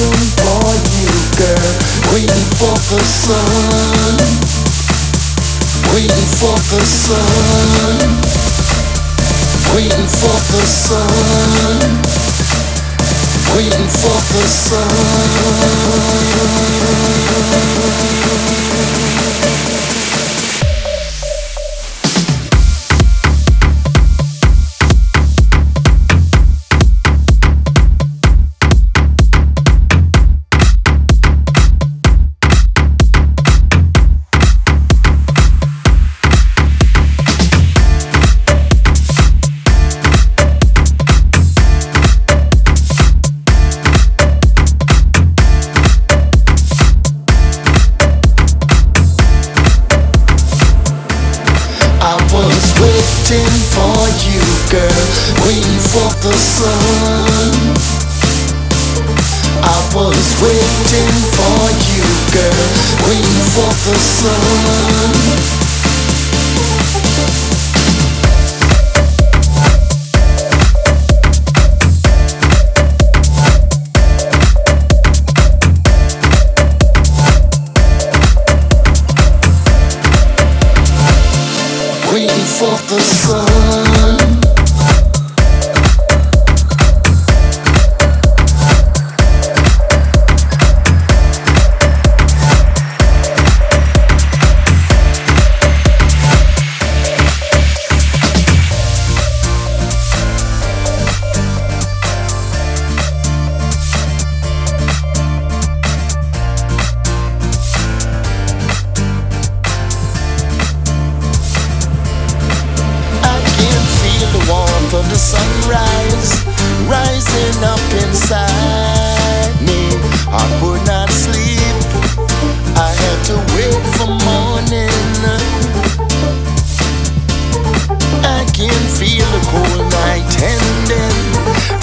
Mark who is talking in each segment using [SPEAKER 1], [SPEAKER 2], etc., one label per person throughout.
[SPEAKER 1] Waiting for you, girl. Waiting for the sun. Waiting for the sun. Waiting for the sun. Waiting for the sun. For the sun. I was waiting for you, girl, waiting for the sun. for the sun.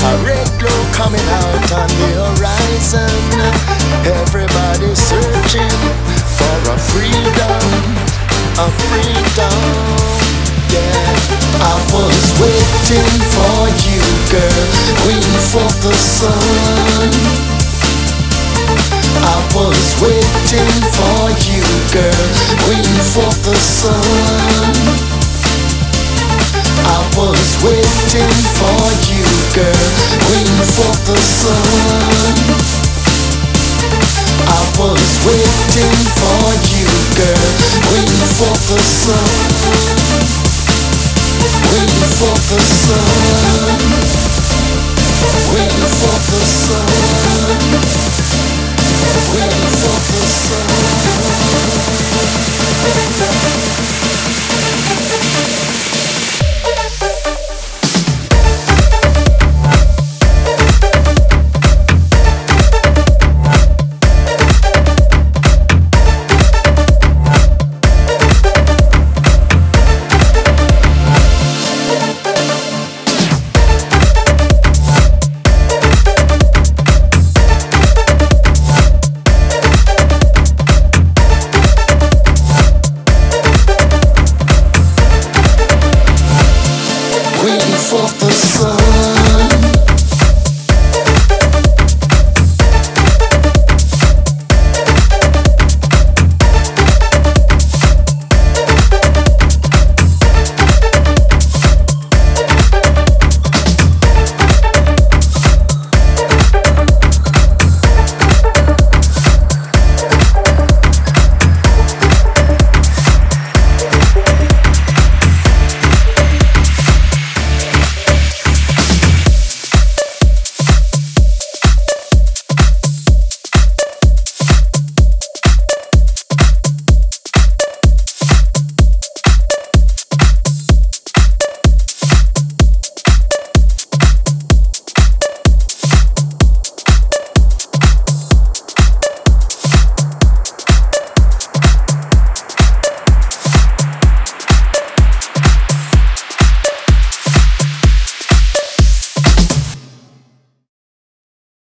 [SPEAKER 1] A red glow coming out on the horizon. Everybody's searching for a freedom, a freedom. Yeah, I was waiting for you, girl, waiting for the sun. I was waiting for you, girl, waiting for the sun. I was waiting for you, girl, for the sun. I was waiting for you, girl, waiting for the sun. Waiting for the sun, waiting for the sun, waiting for For the sun.